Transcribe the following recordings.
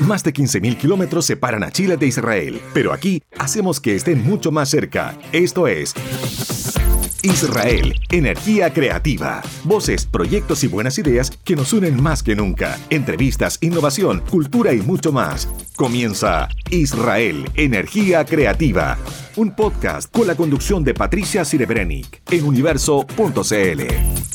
Más de 15.000 kilómetros separan a Chile de Israel, pero aquí hacemos que estén mucho más cerca. Esto es Israel, energía creativa. Voces, proyectos y buenas ideas que nos unen más que nunca. Entrevistas, innovación, cultura y mucho más. Comienza Israel, energía creativa. Un podcast con la conducción de Patricia Sirebrenik en universo.cl.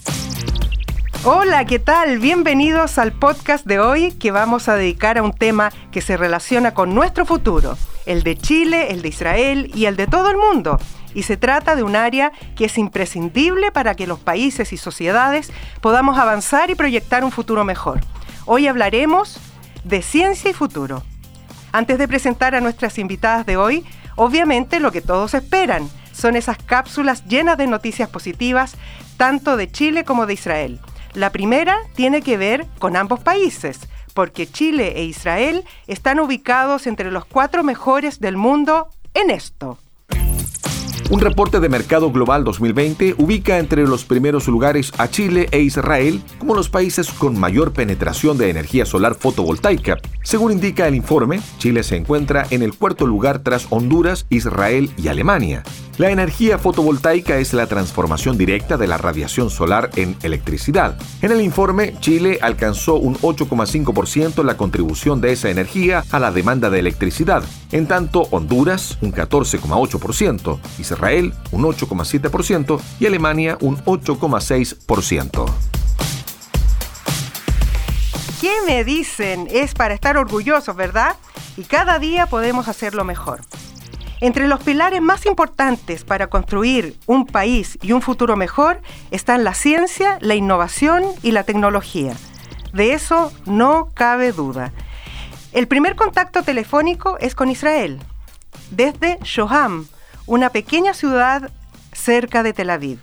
Hola, ¿qué tal? Bienvenidos al podcast de hoy que vamos a dedicar a un tema que se relaciona con nuestro futuro, el de Chile, el de Israel y el de todo el mundo. Y se trata de un área que es imprescindible para que los países y sociedades podamos avanzar y proyectar un futuro mejor. Hoy hablaremos de ciencia y futuro. Antes de presentar a nuestras invitadas de hoy, obviamente lo que todos esperan son esas cápsulas llenas de noticias positivas, tanto de Chile como de Israel. La primera tiene que ver con ambos países, porque Chile e Israel están ubicados entre los cuatro mejores del mundo en esto. Un reporte de Mercado Global 2020 ubica entre los primeros lugares a Chile e Israel como los países con mayor penetración de energía solar fotovoltaica. Según indica el informe, Chile se encuentra en el cuarto lugar tras Honduras, Israel y Alemania. La energía fotovoltaica es la transformación directa de la radiación solar en electricidad. En el informe, Chile alcanzó un 8,5% la contribución de esa energía a la demanda de electricidad, en tanto Honduras un 14,8%, Israel un 8,7% y Alemania un 8,6%. ¿Qué me dicen? Es para estar orgullosos, ¿verdad? Y cada día podemos hacerlo mejor. Entre los pilares más importantes para construir un país y un futuro mejor están la ciencia, la innovación y la tecnología. De eso no cabe duda. El primer contacto telefónico es con Israel, desde Shoham, una pequeña ciudad cerca de Tel Aviv.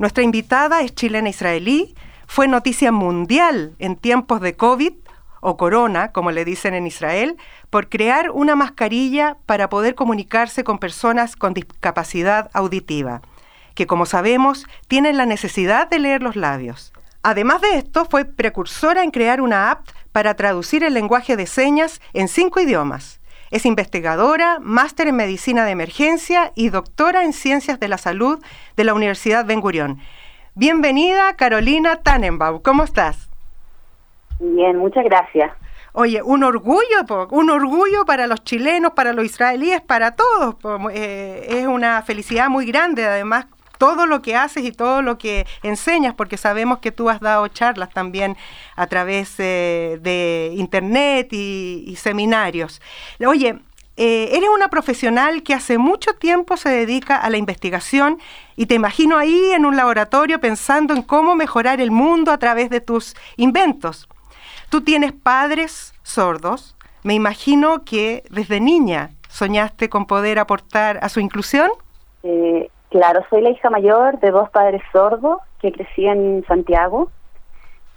Nuestra invitada es chilena israelí, fue noticia mundial en tiempos de COVID o corona, como le dicen en Israel, por crear una mascarilla para poder comunicarse con personas con discapacidad auditiva, que como sabemos tienen la necesidad de leer los labios. Además de esto, fue precursora en crear una app para traducir el lenguaje de señas en cinco idiomas. Es investigadora, máster en medicina de emergencia y doctora en ciencias de la salud de la Universidad Ben Gurión. Bienvenida, Carolina Tannenbaum. ¿Cómo estás? Bien, muchas gracias. Oye, un orgullo, un orgullo para los chilenos, para los israelíes, para todos. Eh, es una felicidad muy grande, además, todo lo que haces y todo lo que enseñas, porque sabemos que tú has dado charlas también a través eh, de internet y, seminarios. Oye, eh, eres una profesional que hace mucho tiempo se dedica a la investigación y te imagino ahí en un laboratorio pensando en cómo mejorar el mundo a través de tus inventos. Tú tienes padres sordos. Me imagino que desde niña soñaste con poder aportar a su inclusión. Eh, claro, soy la hija mayor de dos padres sordos que crecí en Santiago.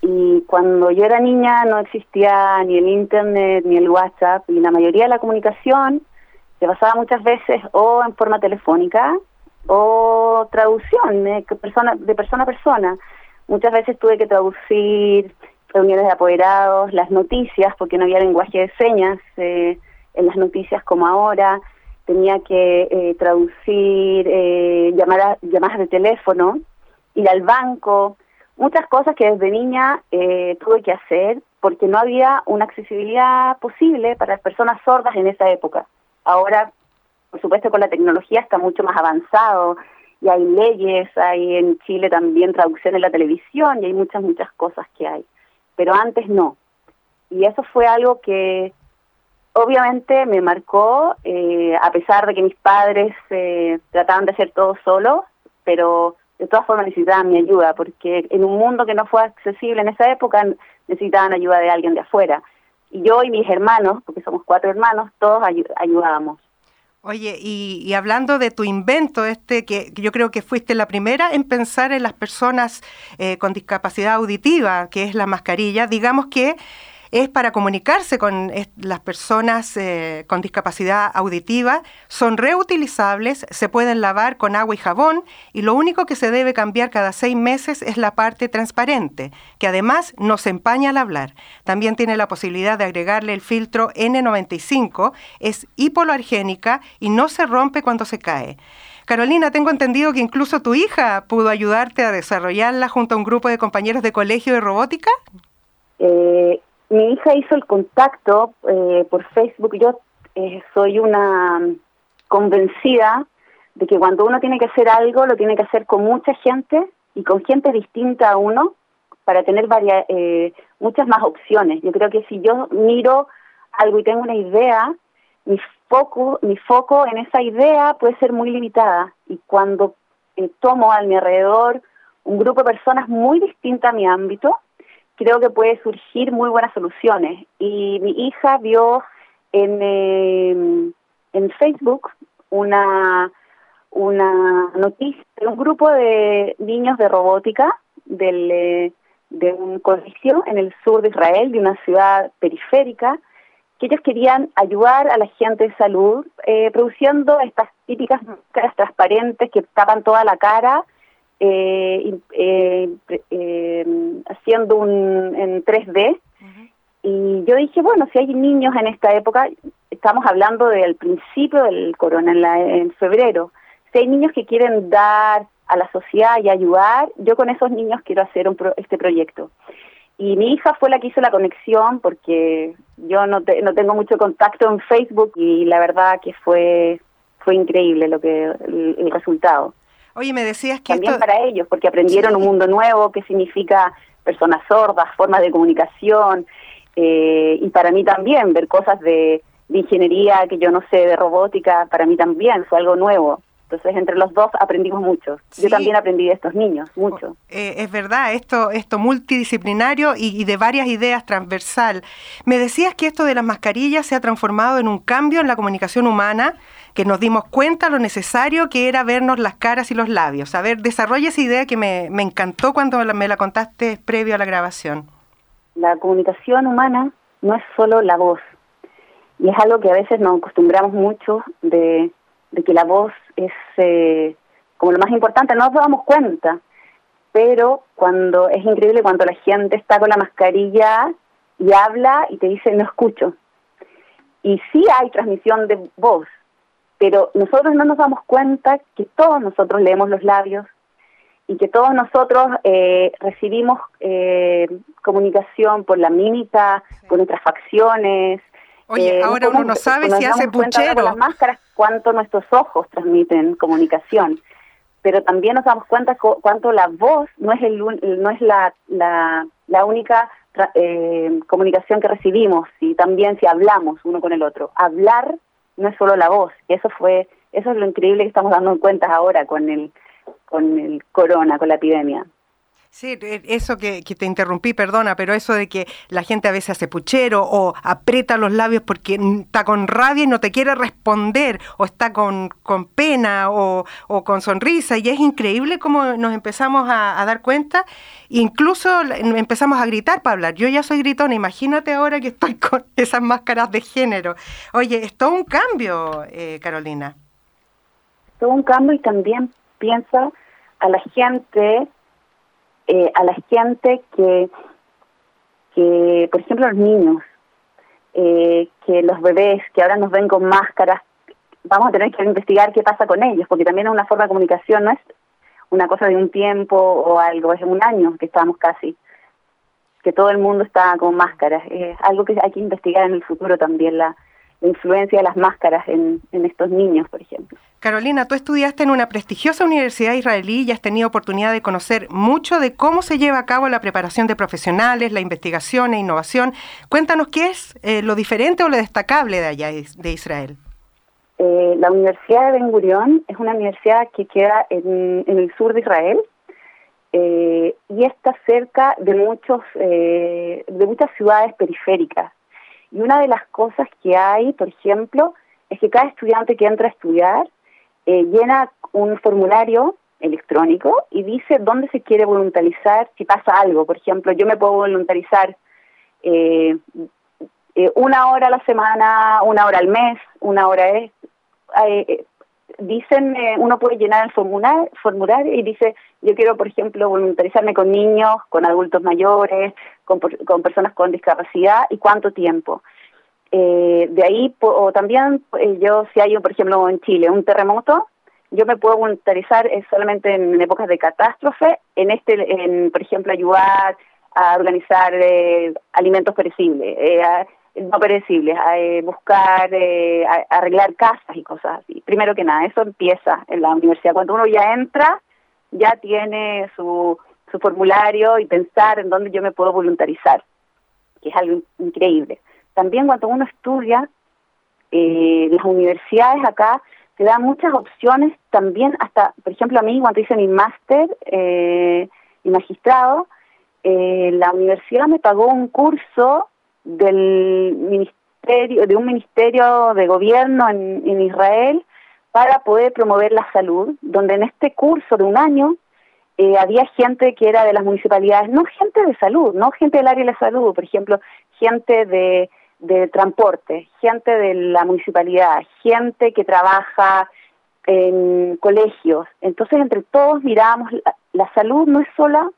Y cuando yo era niña no existía ni el Internet ni el WhatsApp y la mayoría de la comunicación se basaba muchas veces o en forma telefónica o traducción de persona, de persona a persona. Muchas veces tuve que traducir reuniones de apoderados, las noticias, porque no había lenguaje de señas eh, en las noticias como ahora, tenía que eh, traducir eh, llamadas, llamadas de teléfono, ir al banco, muchas cosas que desde niña eh, tuve que hacer porque no había una accesibilidad posible para las personas sordas en esa época. Ahora, por supuesto, con la tecnología está mucho más avanzado y hay leyes, hay en Chile también traducción en la televisión y hay muchas, muchas cosas que hay pero antes no. Y eso fue algo que obviamente me marcó, eh, a pesar de que mis padres eh, trataban de hacer todo solo, pero de todas formas necesitaban mi ayuda, porque en un mundo que no fue accesible en esa época necesitaban ayuda de alguien de afuera. Y yo y mis hermanos, porque somos cuatro hermanos, todos ayudábamos. Oye, y, hablando de tu invento, este que yo creo que fuiste la primera en pensar en las personas eh, con discapacidad auditiva, que es la mascarilla, digamos que es para comunicarse con las personas eh, con discapacidad auditiva, son reutilizables, se pueden lavar con agua y jabón y lo único que se debe cambiar cada seis meses es la parte transparente, que además no se empaña al hablar. También tiene la posibilidad de agregarle el filtro N95, es hipoalergénica y no se rompe cuando se cae. Carolina, tengo entendido que incluso tu hija pudo ayudarte a desarrollarla junto a un grupo de compañeros de colegio de robótica. Eh, mi hija hizo el contacto eh, por Facebook. Yo eh, soy una convencida de que cuando uno tiene que hacer algo, lo tiene que hacer con mucha gente y con gente distinta a uno para tener varias, muchas más opciones. Yo creo que si yo miro algo y tengo una idea, mi foco, mi foco en esa idea puede ser muy limitada y cuando eh, tomo a mi alrededor un grupo de personas muy distintas a mi ámbito, creo que puede surgir muy buenas soluciones. Y mi hija vio en, em, en Facebook una, una noticia de un grupo de niños de robótica del, eh, de un colegio en el sur de Israel, de una ciudad periférica, que ellos querían ayudar a la gente de salud eh, produciendo estas típicas máscaras transparentes que tapan toda la cara, eh, eh, haciendo un en 3D. Y yo dije, bueno, si hay niños en esta época, estamos hablando del principio del corona, en, en febrero, si hay niños que quieren dar a la sociedad y ayudar, yo con esos niños quiero hacer un este proyecto. Y mi hija fue la que hizo la conexión porque yo no, no tengo mucho contacto en Facebook y la verdad que fue fue increíble lo que el, resultado. Oye, me decías que también para ellos porque aprendieron un mundo nuevo que significa personas sordas, formas de comunicación eh, y para mí también ver cosas de, de ingeniería que yo no sé de robótica para mí también fue algo nuevo. Entonces, entre los dos aprendimos mucho. Yo también aprendí de estos niños, mucho. Eh, es verdad, esto, esto multidisciplinario y, de varias ideas transversal. Me decías que esto de las mascarillas se ha transformado en un cambio en la comunicación humana, que nos dimos cuenta lo necesario que era vernos las caras y los labios. A ver, desarrolla esa idea que me, me encantó cuando me la contaste previo a la grabación. La comunicación humana no es solo la voz, y es algo que a veces nos acostumbramos mucho de de que la voz es eh, como lo más importante, no nos damos cuenta, pero cuando es increíble cuando la gente está con la mascarilla y habla y te dice no escucho. Y sí hay transmisión de voz, pero nosotros no nos damos cuenta que todos nosotros leemos los labios y que todos nosotros eh, recibimos eh, comunicación por la mímica, por nuestras facciones, Oye, eh, ahora uno no sabe si hace puchero. las máscaras cuánto nuestros ojos transmiten comunicación, pero también nos damos cuenta cuánto la voz no es el no es la la, la única eh, comunicación que recibimos y también si hablamos uno con el otro. Hablar no es solo la voz, eso fue eso es lo increíble que estamos dando cuenta ahora con el con el corona, con la epidemia. Sí, e, eso que, te interrumpí, perdona, pero eso de que la gente a veces hace puchero o aprieta los labios porque está con rabia y no te quiere responder, o está con, con pena o, o, con sonrisa, y es increíble cómo nos empezamos a, dar cuenta, incluso empezamos a gritar para hablar. Yo ya soy gritona, imagínate ahora que estoy con esas máscaras de género. Oye, es todo un cambio, eh, Carolina. Todo un cambio y también piensa a la gente eh, a la gente que, que, por ejemplo, los niños, eh, que los bebés que ahora nos ven con máscaras, vamos a tener que investigar qué pasa con ellos, porque también es una forma de comunicación, no es una cosa de un tiempo o algo, es un año que estamos casi, que todo el mundo está con máscaras. Es algo que hay que investigar en el futuro también, la, influencia de las máscaras en, estos niños, por ejemplo. Carolina, tú estudiaste en una prestigiosa universidad israelí y has tenido oportunidad de conocer mucho de cómo se lleva a cabo la preparación de profesionales, la investigación e innovación. Cuéntanos qué es eh, lo diferente o lo destacable de allá de Israel. Eh, la Universidad de Ben Gurion es una universidad que queda en, el sur de Israel eh, y está cerca de muchos de muchas ciudades periféricas y una de las cosas que hay, por ejemplo, es que cada estudiante que entra a estudiar eh, llena un formulario electrónico y dice dónde se quiere voluntarizar si pasa algo. Por ejemplo, yo me puedo voluntarizar eh, eh, una hora a la semana, una hora al mes, una hora es. Eh, dicen, uno puede llenar el formulario, formulario y dice, yo quiero, por ejemplo, voluntarizarme con niños, con adultos mayores, con, con personas con discapacidad y cuánto tiempo. de ahí, o también yo, si hay, por ejemplo, en Chile, un terremoto, yo me puedo voluntarizar solamente en épocas de catástrofe, en este, en, por ejemplo, ayudar a organizar eh, alimentos perecibles, eh, no perecibles, a eh, buscar, arreglar casas y cosas así. Primero que nada, eso empieza en la universidad. Cuando uno ya entra, ya tiene su, su formulario y pensar en dónde yo me puedo voluntarizar, que es algo increíble. También cuando uno estudia, las universidades acá te dan muchas opciones también, hasta, por ejemplo, a mí cuando hice mi máster y magistrado, eh, la universidad me pagó un curso del ministerio, de un ministerio de gobierno en, Israel para poder promover la salud, donde en este curso de un año eh, había gente que era de las municipalidades, no gente de salud, no gente del área de la salud, por ejemplo, gente de, transporte, gente de la municipalidad, gente que trabaja en colegios. Entonces, entre todos mirábamos, la, la salud no es sola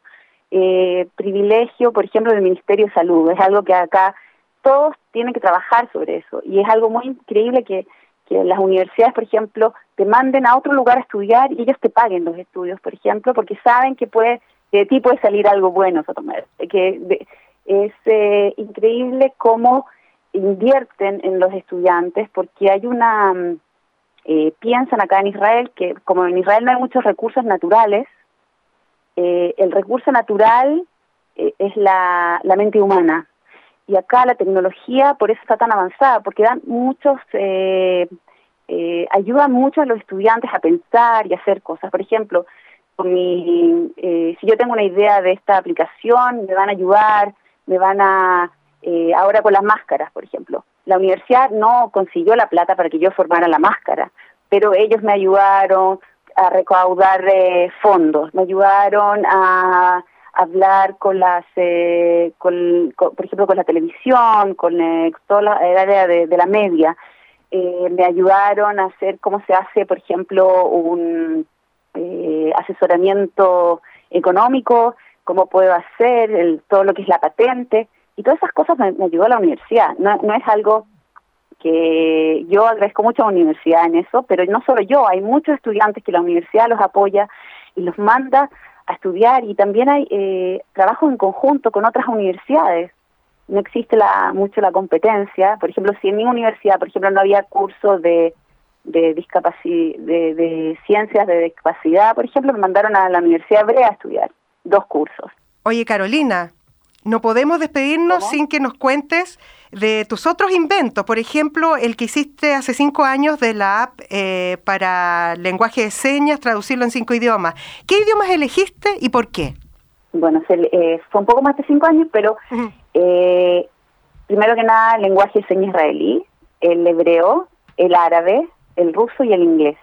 eh, privilegio, por ejemplo, del Ministerio de Salud. Es algo que acá todos tienen que trabajar sobre eso. Y es algo muy increíble que, que las universidades, por ejemplo, te manden a otro lugar a estudiar y ellos te paguen los estudios, por ejemplo, porque saben que puede de ti puede salir algo bueno, Que es eh, increíble cómo invierten en los estudiantes, porque hay una... Mm, eh, piensan acá en Israel que como en Israel no hay muchos recursos naturales, eh, el recurso natural eh, es la, mente humana. Y acá la tecnología por eso está tan avanzada, porque dan muchos, eh, eh ayuda mucho a los estudiantes a pensar y hacer cosas. Por ejemplo, si yo tengo una idea de esta aplicación, me van a ayudar, me van a, ahora con las máscaras, por ejemplo. La universidad no consiguió la plata para que yo formara la máscara, pero ellos me ayudaron, a recaudar eh, fondos, me ayudaron a hablar con las, eh, con, por ejemplo, con la televisión, con eh, toda la, el área de, la media. me ayudaron a hacer cómo se hace, por ejemplo, un asesoramiento económico, cómo puedo hacer el, todo lo que es la patente. Y todas esas cosas me, ayudó a la universidad. No, no es algo que yo agradezco mucho a la universidad en eso, pero no solo yo, hay muchos estudiantes que la universidad los apoya y los manda a estudiar y también hay eh, trabajo en conjunto con otras universidades. No existe la, mucho la competencia. Por ejemplo, si en mi universidad, por ejemplo, no había cursos de, de, de, de ciencias de discapacidad, por ejemplo, me mandaron a la Universidad Hebrea a estudiar dos cursos. Oye, Carolina, no podemos despedirnos sin que nos cuentes de tus otros inventos. Por ejemplo, el que hiciste hace cinco años de la app eh, para lenguaje de señas, traducirlo en cinco idiomas. ¿Qué idiomas elegiste y por qué? Bueno, eh, fue un poco más de cinco años, pero eh, primero que nada, el lenguaje de señas israelí, el hebreo, el árabe, el ruso y el inglés.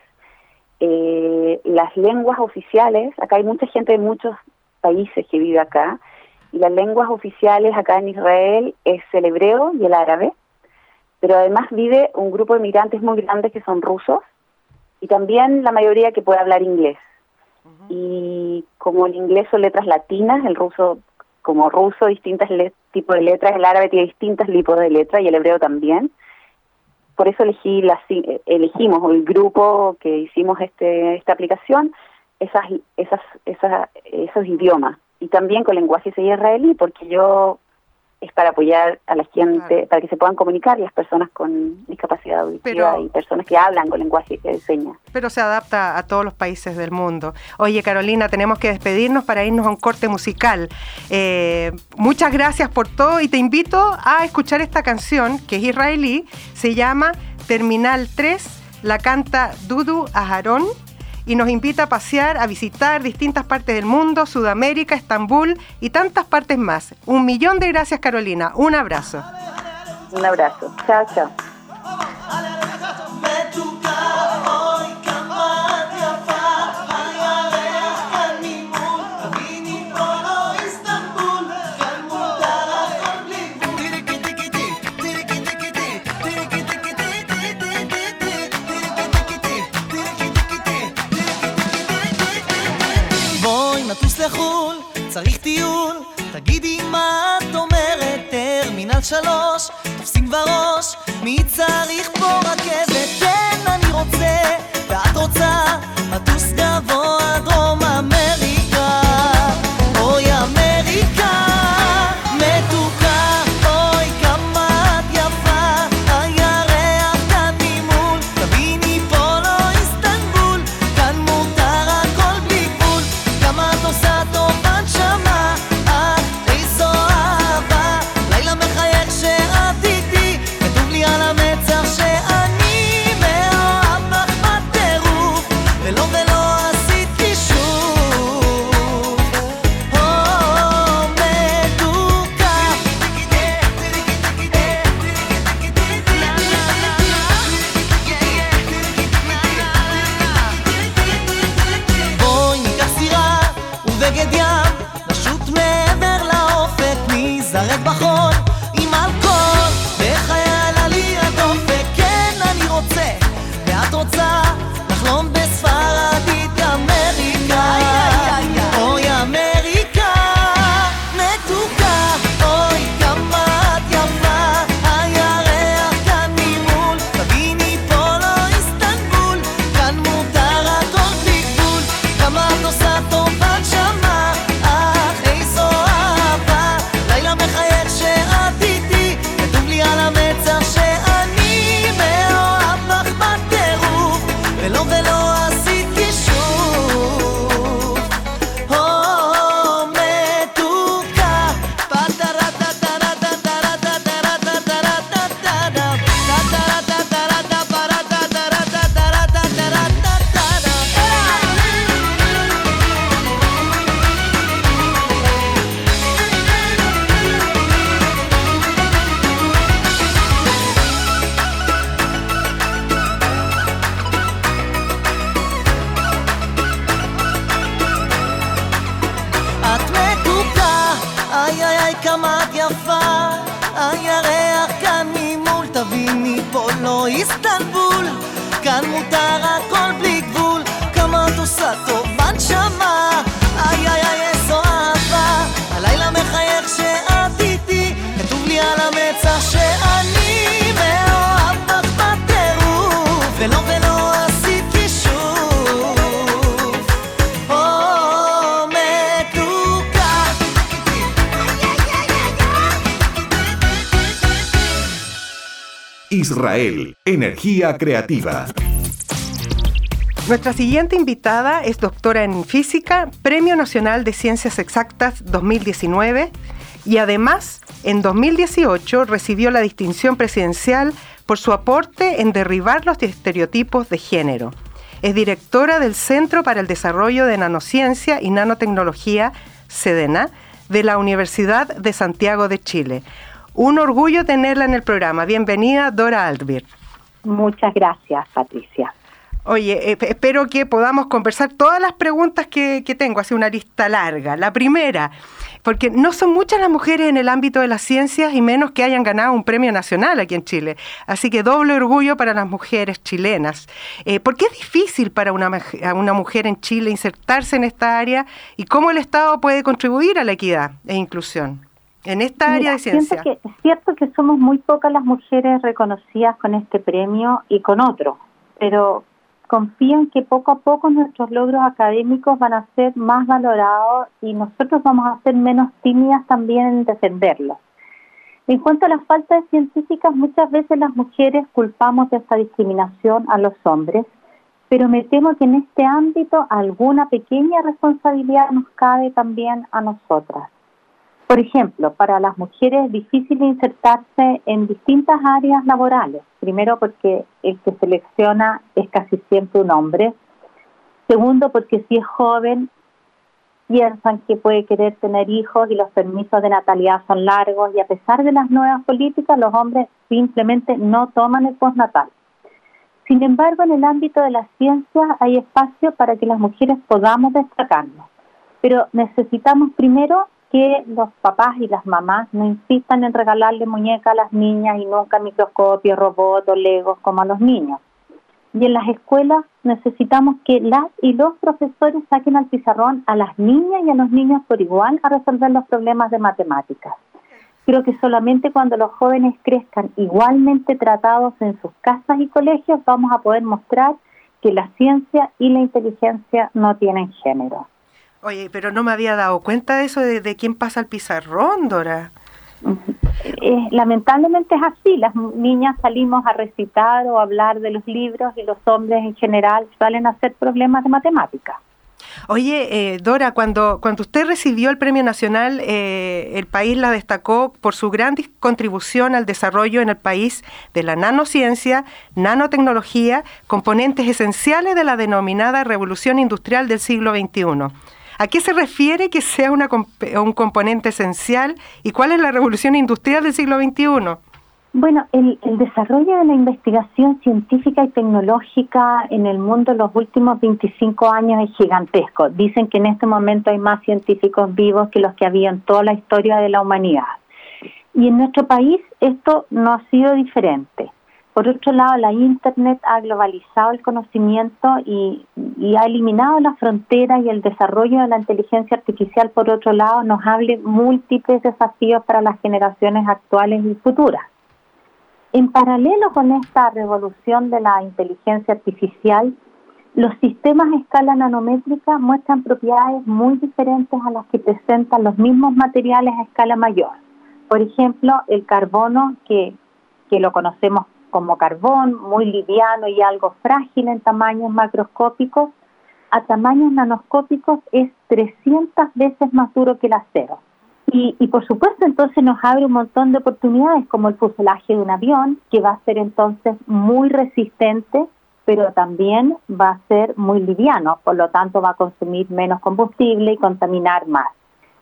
las lenguas oficiales, acá hay mucha gente de muchos países que vive acá, y las lenguas oficiales acá en Israel es el hebreo y el árabe, pero además vive un grupo de migrantes muy grandes que son rusos y también la mayoría que puede hablar inglés. Y como el inglés son letras latinas, el ruso como ruso distintos tipos de letras, el árabe tiene distintos tipos de letras y el hebreo también. Por eso elegí la, elegimos el grupo que hicimos este, esta aplicación, esas, esas, esas, esos idiomas y también con lenguaje israelí, porque yo es para apoyar a la gente, para que se puedan comunicar las personas con discapacidad auditiva y personas que hablan con lenguaje de señas. Pero se adapta a todos los países del mundo. Oye, Carolina, tenemos que despedirnos para irnos a un corte musical. Eh, muchas gracias por todo y te invito a escuchar esta canción que es israelí, se llama Terminal 3, la canta Dudu Aharón y nos invita a pasear, a visitar distintas partes del mundo, Sudamérica, Estambul y tantas partes más. Un millón de gracias Carolina, un abrazo. Un abrazo, chao, chao. טרמינל שלוש, תופסים כבר ראש, מי צריך פה dan mutar Energía creativa. Nuestra siguiente invitada es doctora en física, Premio Nacional de Ciencias Exactas 2019 y además en 2018 recibió la distinción presidencial por su aporte en derribar los estereotipos de género. Es directora del Centro para el Desarrollo de Nanociencia y Nanotecnología, SEDENA, de la Universidad de Santiago de Chile. Un orgullo tenerla en el programa. Bienvenida, Dora Albert. Muchas gracias, Patricia. Oye, eh, espero que podamos conversar todas las preguntas que, que tengo, así una lista larga. La primera, porque no son muchas las mujeres en el ámbito de las ciencias y menos que hayan ganado un premio nacional aquí en Chile. Así que doble orgullo para las mujeres chilenas. Eh, ¿Por qué es difícil para una, una mujer en Chile insertarse en esta área y cómo el Estado puede contribuir a la equidad e inclusión? En esta área de ciencia? Que, es cierto que somos muy pocas las mujeres reconocidas con este premio y con otro, pero confío en que poco a poco nuestros logros académicos van a ser más valorados y nosotros vamos a ser menos tímidas también en defenderlos. En cuanto a las faltas científicas, muchas veces las mujeres culpamos de esta discriminación a los hombres, pero me temo que en este ámbito alguna pequeña responsabilidad nos cabe también a nosotras. Por ejemplo, para las mujeres es difícil insertarse en distintas áreas laborales. Primero porque el que selecciona es casi siempre un hombre. Segundo porque si es joven piensan que puede querer tener hijos y los permisos de natalidad son largos y a pesar de las nuevas políticas los hombres simplemente no toman el postnatal. Sin embargo, en el ámbito de la ciencia hay espacio para que las mujeres podamos destacarnos, pero necesitamos primero que los papás y las mamás no insistan en regalarle muñecas a las niñas y nunca microscopios, robots o legos como a los niños. Y en las escuelas necesitamos que las y los profesores saquen al pizarrón a las niñas y a los niños por igual a resolver los problemas de matemáticas. Creo que solamente cuando los jóvenes crezcan igualmente tratados en sus casas y colegios vamos a poder mostrar que la ciencia y la inteligencia no tienen género. Oye, pero no me había dado cuenta de eso de, quién pasa el pizarrón, Dora. Eh, lamentablemente es así, las niñas salimos a recitar o hablar de los libros y los hombres en general salen a hacer problemas de matemáticas. Oye, eh, Dora, cuando, cuando usted recibió el Premio Nacional, eh, el país la destacó por su gran contribución al desarrollo en el país de la nanociencia, nanotecnología, componentes esenciales de la denominada revolución industrial del siglo XXI. ¿A qué se refiere que sea una, un componente esencial y cuál es la revolución industrial del siglo XXI? Bueno, el, desarrollo de la investigación científica y tecnológica en el mundo en los últimos 25 años es gigantesco. Dicen que en este momento hay más científicos vivos que los que había en toda la historia de la humanidad. Y en nuestro país esto no ha sido diferente. Por otro lado, la Internet ha globalizado el conocimiento y, ha eliminado las fronteras y el desarrollo de la inteligencia artificial, por otro lado, nos abre múltiples desafíos para las generaciones actuales y futuras. En paralelo con esta revolución de la inteligencia artificial, los sistemas a escala nanométrica muestran propiedades muy diferentes a las que presentan los mismos materiales a escala mayor. Por ejemplo, el carbono, que, que lo conocemos como carbón, muy liviano y algo frágil en tamaños macroscópicos, a tamaños nanoscópicos es 300 veces más duro que el acero. Y, por supuesto entonces nos abre un montón de oportunidades como el fuselaje de un avión, que va a ser entonces muy resistente, pero también va a ser muy liviano, por lo tanto va a consumir menos combustible y contaminar más.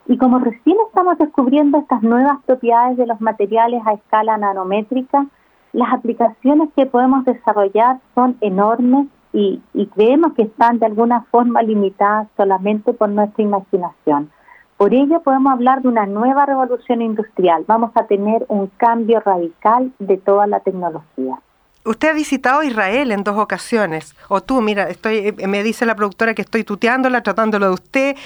Y como recién estamos descubriendo estas nuevas propiedades de los materiales a escala nanométrica, las aplicaciones que podemos desarrollar son enormes y, y creemos que están de alguna forma limitadas solamente por nuestra imaginación. Por ello podemos hablar de una nueva revolución industrial. Vamos a tener un cambio radical de toda la tecnología. Usted ha visitado Israel en dos ocasiones, o tú, mira, estoy, eh, me dice la productora que estoy tuteándola, tratándolo de usted.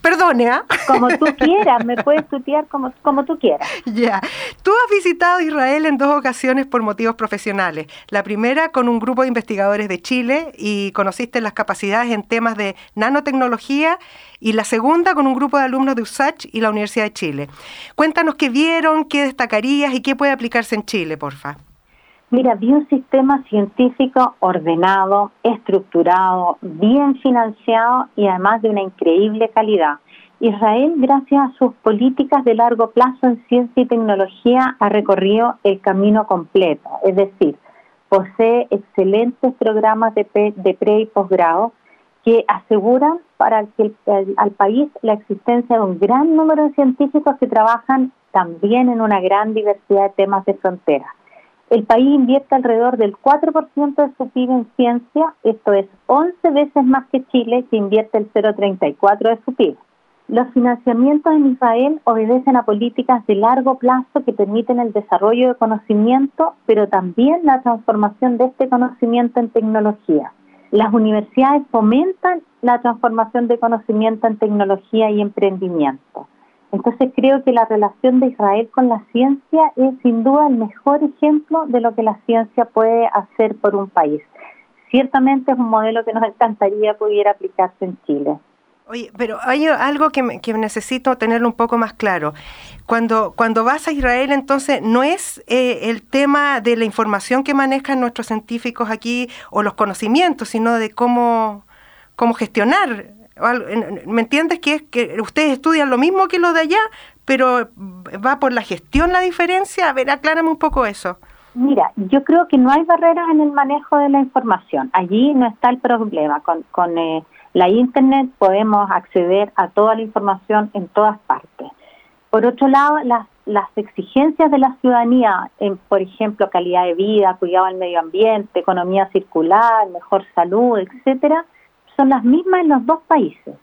Perdone, ¿ah? Como tú quieras, me puedes tutear como, como tú quieras. Ya. Tú has visitado Israel en dos ocasiones por motivos profesionales. La primera con un grupo de investigadores de Chile y conociste las capacidades en temas de nanotecnología y la segunda con un grupo de alumnos de USACH y la Universidad de Chile. Cuéntanos qué vieron, qué destacarías y qué puede aplicarse en Chile, porfa. Mira, vi un sistema científico ordenado, estructurado, bien financiado y además de una increíble calidad. Israel, gracias a sus políticas de largo plazo en ciencia y tecnología, ha recorrido el camino completo, es decir, posee excelentes programas de, pre, y posgrado que aseguran para al país la existencia de un gran número de científicos que trabajan también en una gran diversidad de temas de frontera. El país invierte alrededor del 4% de su PIB en ciencia, esto es 11 veces más que Chile, que invierte el 0,34% de su PIB. Los financiamientos en Israel obedecen a políticas de largo plazo que permiten el desarrollo de conocimiento, pero también la transformación de este conocimiento en tecnología. Las universidades fomentan la transformación de conocimiento en tecnología y emprendimiento. Entonces creo que la relación de Israel con la ciencia es sin duda el mejor ejemplo de lo que la ciencia puede hacer por un país. Ciertamente es un modelo que nos encantaría pudiera aplicarse en Chile. Oye, pero hay algo que, necesito tenerlo un poco más claro. Cuando, cuando vas a Israel, entonces, no es eh, el tema de la información que manejan nuestros científicos aquí o los conocimientos, sino de cómo, cómo gestionar ¿Me entiendes que es que ustedes estudian lo mismo que los de allá, pero va por la gestión la diferencia? A ver, aclárame un poco eso. Mira, yo creo que no hay barreras en el manejo de la información. Allí no está el problema. Con, con eh, la Internet podemos acceder a toda la información en todas partes. Por otro lado, las, las exigencias de la ciudadanía en, por ejemplo, calidad de vida, cuidado del medio ambiente, economía circular, mejor salud, etcétera, son las mismas en los dos países.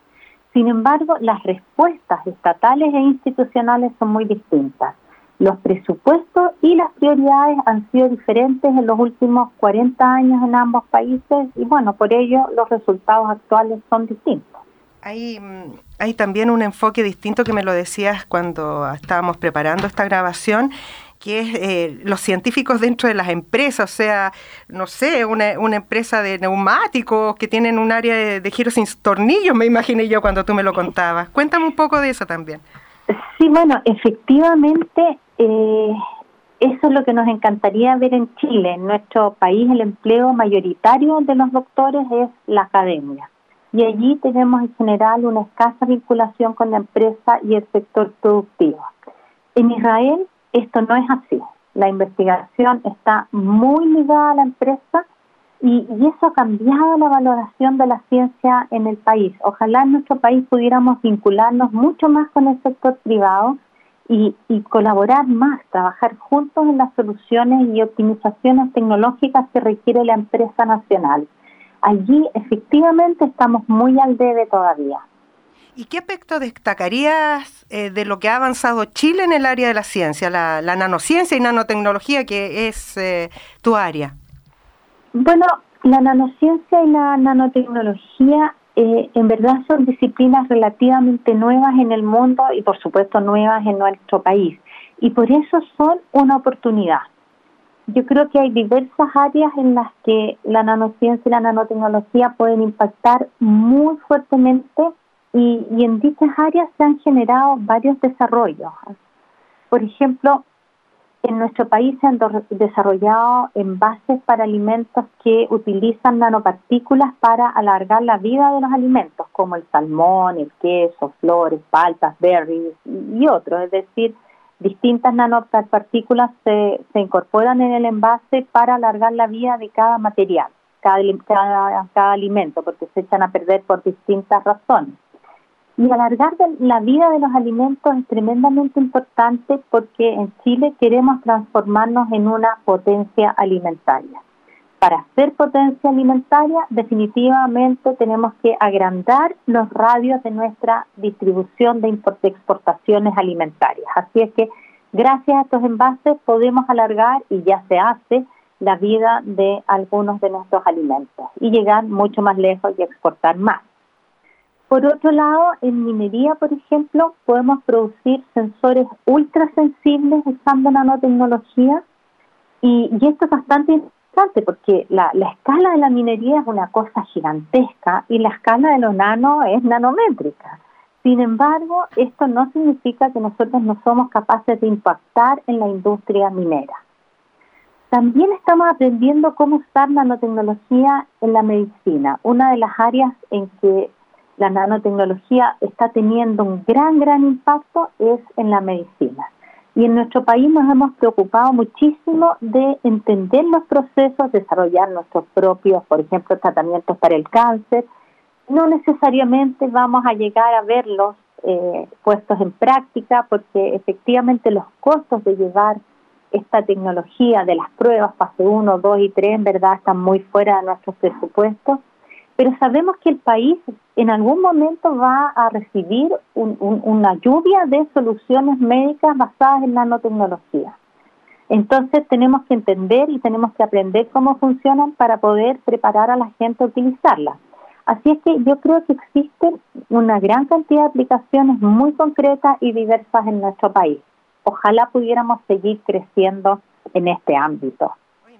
Sin embargo, las respuestas estatales e institucionales son muy distintas. Los presupuestos y las prioridades han sido diferentes en los últimos 40 años en ambos países y bueno, por ello los resultados actuales son distintos. Hay, mm, hay también un enfoque distinto que me lo decías cuando estábamos preparando esta grabación, que es eh, los científicos dentro de las empresas, o sea, no sé, una, una empresa de neumáticos que tienen un área de, giros sin tornillos, me imaginé yo cuando tú me lo contabas. Cuéntame un poco de eso también. Sí, bueno, efectivamente, eh, eso es lo que nos encantaría ver en Chile. En nuestro país el empleo mayoritario de los doctores es la academia. Y allí tenemos en general una escasa vinculación con la empresa y el sector productivo. En Israel esto no es así. La investigación está muy ligada a la empresa y, eso ha cambiado la valoración de la ciencia en el país. Ojalá en nuestro país pudiéramos vincularnos mucho más con el sector privado y, y, colaborar más, trabajar juntos en las soluciones y optimizaciones tecnológicas que requiere la empresa nacional. Allí efectivamente estamos muy al debe todavía. ¿Y qué aspecto destacarías eh, de lo que ha avanzado Chile en el área de la ciencia, la, nanociencia y nanotecnología, que es eh, tu área? Bueno, la nanociencia y la nanotecnología eh, en verdad son disciplinas relativamente nuevas en el mundo y por supuesto nuevas en nuestro país. Y por eso son una oportunidad. Yo creo que hay diversas áreas en las que la nanociencia y la nanotecnología pueden impactar muy fuertemente y, en dichas áreas se han generado varios desarrollos. Por ejemplo, en nuestro país se han desarrollado envases para alimentos que utilizan nanopartículas para alargar la vida de los alimentos, como el salmón, el queso, flores, paltas, berries y otros. Es decir, distintas nanopartículas se, se incorporan en el envase para alargar la vida de cada material, cada, cada alimento, porque se echan a perder por distintas razones. Y alargar la vida de los alimentos es tremendamente importante porque en Chile queremos transformarnos en una potencia alimentaria. Para ser potencia alimentaria, definitivamente tenemos que agrandar los radios de nuestra distribución de exportaciones alimentarias. Así es que gracias a estos envases podemos alargar, y ya se hace, la vida de algunos de nuestros alimentos y llegar mucho más lejos y exportar más. Por otro lado, en minería, por ejemplo, podemos producir sensores ultrasensibles usando nanotecnología y, esto es bastante interesante porque la, escala de la minería es una cosa gigantesca y la escala de los nanos es nanométrica. Sin embargo, esto no significa que nosotros no somos capaces de impactar en la industria minera. También estamos aprendiendo cómo usar nanotecnología en la medicina, una de las áreas en que la nanotecnología está teniendo un gran, gran impacto es en la medicina. Y en nuestro país nos hemos preocupado muchísimo de entender los procesos, desarrollar nuestros propios, por ejemplo, tratamientos para el cáncer. No necesariamente vamos a llegar a verlos eh, puestos en práctica porque efectivamente los costos de llevar esta tecnología de las pruebas fase 1, 2 y 3 en verdad están muy fuera de nuestros presupuestos pero sabemos que el país en algún momento va a recibir una lluvia de soluciones médicas basadas en nanotecnología. Entonces tenemos que entender y tenemos que aprender cómo funcionan para poder preparar a la gente a utilizarlas. Así es que yo creo que existen una gran cantidad de aplicaciones muy concretas y diversas en nuestro país. Ojalá pudiéramos seguir creciendo en este ámbito.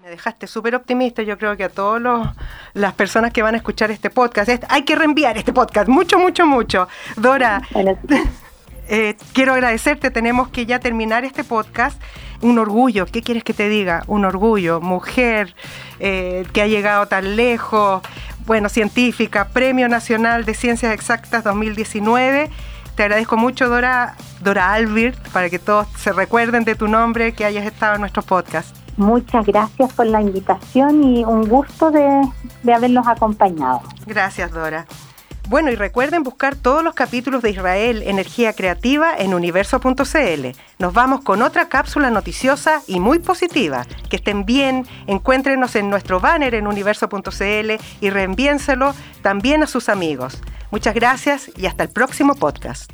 Me dejaste súper optimista. Yo creo que a todas las personas que van a escuchar este podcast, hay que reenviar este podcast, mucho, mucho, mucho. Dora, eh, quiero agradecerte. Tenemos que ya terminar este podcast. Un orgullo, ¿qué quieres que te diga? Un orgullo, mujer eh, que ha llegado tan lejos, bueno, científica, Premio Nacional de Ciencias Exactas 2019. Te agradezco mucho, Dora, Dora Albert, para que todos se recuerden de tu nombre, que hayas estado en nuestro podcast. Muchas gracias por la invitación y un gusto de, haberlos acompañado. Gracias, Dora. Bueno, y recuerden buscar todos los capítulos de Israel Energía Creativa en universo.cl. Nos vamos con otra cápsula noticiosa y muy positiva. Que estén bien, encuéntrenos en nuestro banner en universo.cl y reenviénselo también a sus amigos. Muchas gracias y hasta el próximo podcast.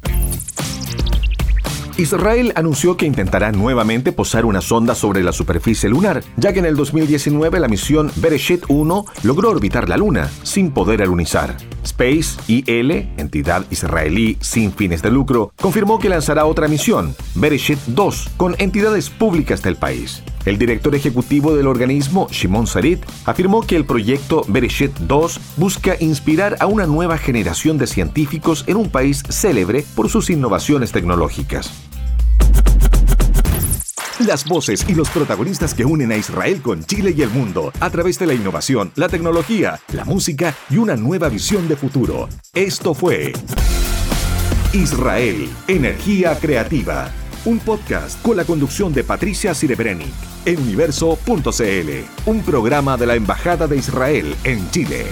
Israel anunció que intentará nuevamente posar una sonda sobre la superficie lunar, ya que en el 2019 la misión Bereshit 1 logró orbitar la Luna sin poder alunizar. Space IL, entidad israelí sin fines de lucro, confirmó que lanzará otra misión, Bereshit 2, con entidades públicas del país. El director ejecutivo del organismo, Shimon Sarit, afirmó que el proyecto Bereshit 2 busca inspirar a una nueva generación de científicos en un país célebre por sus innovaciones tecnológicas. Las voces y los protagonistas que unen a Israel con Chile y el mundo a través de la innovación, la tecnología, la música y una nueva visión de futuro. Esto fue Israel, Energía Creativa, un podcast con la conducción de Patricia Sirebrenic en universo.cl, un programa de la Embajada de Israel en Chile.